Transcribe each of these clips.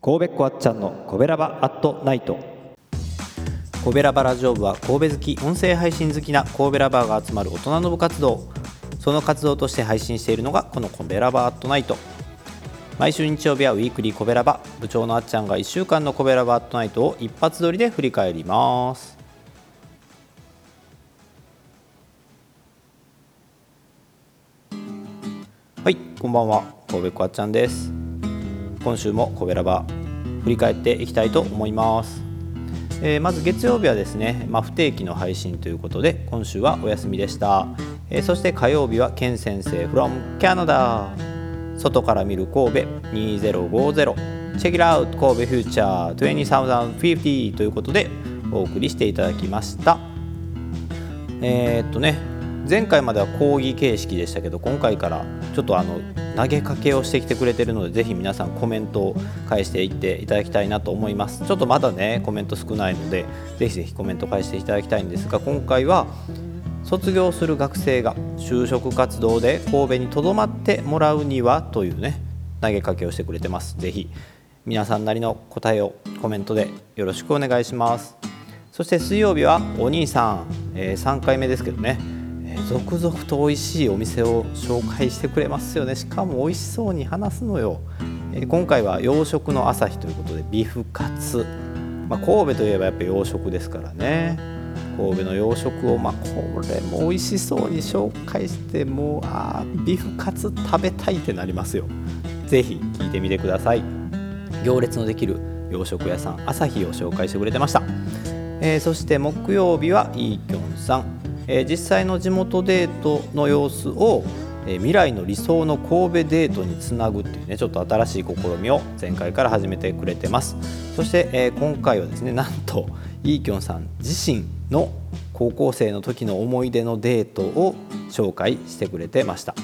神戸っ子あっちゃんのコベラバアットナイト。コベラバラジオ部は神戸好き音声配信好きな神戸ラバーが集まる大人の部活動。その活動として配信しているのがこのコベラバアットナイト。毎週日曜日はウィークリーコベラバ。部長のあっちゃんが1週間のコベラバアットナイトを一発撮りで振り返ります。はいこんばんは。神戸っ子あちゃんです。今週もコベラバ振り返っていきたいと思います、えー、まず月曜日はですね、まあ、不定期の配信ということで今週はお休みでした、えー、そして火曜日はケン先生 from Canada 外から見る神戸2050チェキラウト神戸フューチャー2050ということでお送りしていただきました。えー、っとね前回までは講義形式でしたけど今回からちょっとあの投げかけをしてきてくれてるのでぜひ皆さんコメントを返していっていただきたいなと思います。ちょっとまだねコメント少ないのでぜひぜひコメント返していただきたいんですが今回は卒業する学生が就職活動で神戸にとどまってもらうにはというね投げかけをしてくれてます。ぜひ皆さんなりの答えをコメントでよろしくお願いします。そして水曜日はお兄さん、えー、3回目ですけどね。続々と美味しいお店を紹介してくれますよね。しかも美味しそうに話すのよ、え今回は洋食の朝日ということでビフカツ、まあ、神戸といえばやっぱ洋食ですからね。神戸の洋食をまあこれも美味しそうに紹介してもうあビフカツ食べたいってなりますよ。是非聞いてみてください。行列のできる洋食屋さん朝日を紹介してくれてました、えー、そして木曜日はイーキョンさん。えー、実際の地元デートの様子を、えー、未来の理想の神戸デートにつなぐっていうねちょっと新しい試みを前回から始めてくれてます。そして、えー、今回はですねなんとイーキョンさん自身の高校生の時の思い出のデートを紹介してくれてました。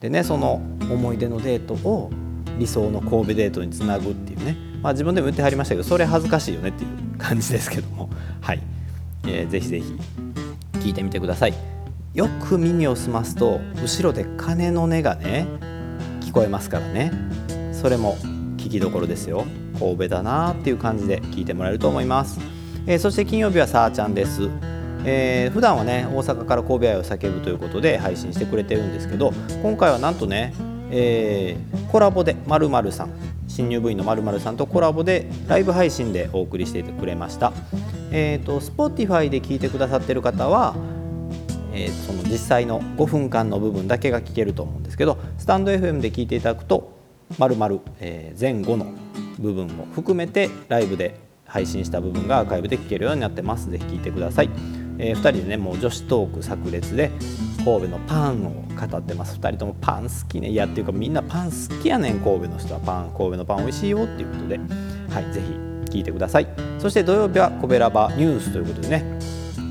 でねその思い出のデートを理想の神戸デートにつなぐっていうねまあ自分でも言ってはりましたけどそれ恥ずかしいよねっていう感じですけども。はい、えー、ぜひぜひ聞いてみてください。よく耳を澄ますと後ろで鐘の音がね聞こえますからね。それも聞きどころですよ。神戸だなっていう感じで聞いてもらえると思います、えー、そして金曜日はさあちゃんです。えー、普段はね大阪から神戸愛を叫ぶということで配信してくれてるんですけど今回はなんとね、えー、コラボでまるさん新入部員のまるさんとコラボでライブ配信でお送りしてくれました。えーと、Spotify で聞いてくださってる方は、えー、その実際の5分間の部分だけが聞けると思うんですけどスタンド FM で聞いていただくとまるまる前後の部分も含めてライブで配信した部分がアーカイブで聞けるようになってます。ぜひ聞いてください、えー、2人でねもう女子トーク炸裂で神戸のパンを語ってます。2人ともパン好きね。いやっていうかみんなパン好きやねん。神戸の人はパン神戸のパン美味しいよっていうことで。はいぜひ聞いてください。そして土曜日はコベラバニュースということでね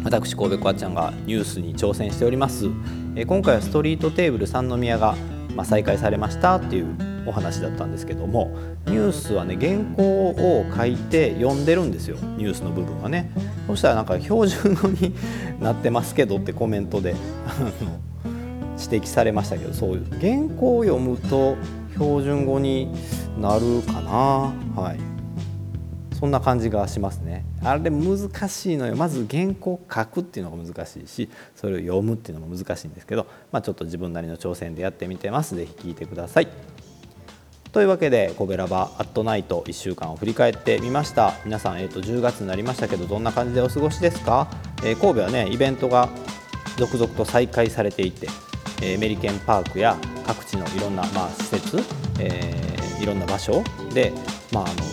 私神戸こあちゃんがニュースに挑戦しております。え今回はストリートテーブル三宮が、ま、再開されましたっていうお話だったんですけどもニュースはね原稿を書いて読んでるんですよ。ニュースの部分はね。そしたらなんか標準語になってますけどってコメントで指摘されましたけどそういう原稿を読むと標準語になるかな。はい。そんな感じがしますね。あれ難しいのよ。まず原稿書くっていうのが難しいしそれを読むっていうのも難しいんですけど、まあ、ちょっと自分なりの挑戦でやってみてます。是非聞いてください。というわけで「コベラバアットナイト」1週間を振り返ってみました。皆さん、えー、と10月になりましたけどどんな感じでお過ごしですか、えー、神戸はねイベントが続々と再開されていて、えー、メリケンパークや各地のいろんな、まあ、施設、えー、いろんな場所で、まあ、あの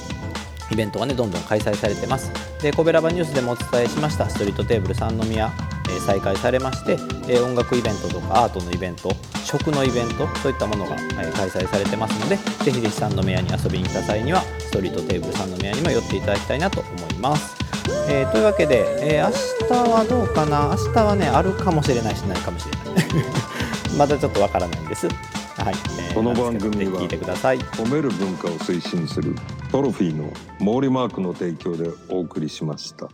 イベントがねどんどん開催されてます。でコベラバニュースでもお伝えしました。ストリートテーブル三宮、えー、再開されまして、えー、音楽イベントとかアートのイベント食のイベントそういったものが、えー、開催されてますのでぜひぜひ三宮に遊びに来た際にはストリートテーブル三宮にも寄っていただきたいなと思います。えー、というわけで、えー、明日はどうかな？明日はねあるかもしれないしないかもしれない。まだちょっとわからないんです。はい、えー、この番組は聞いてください。褒める文化を推進するトロフィーの毛利マークの提供でお送りしました。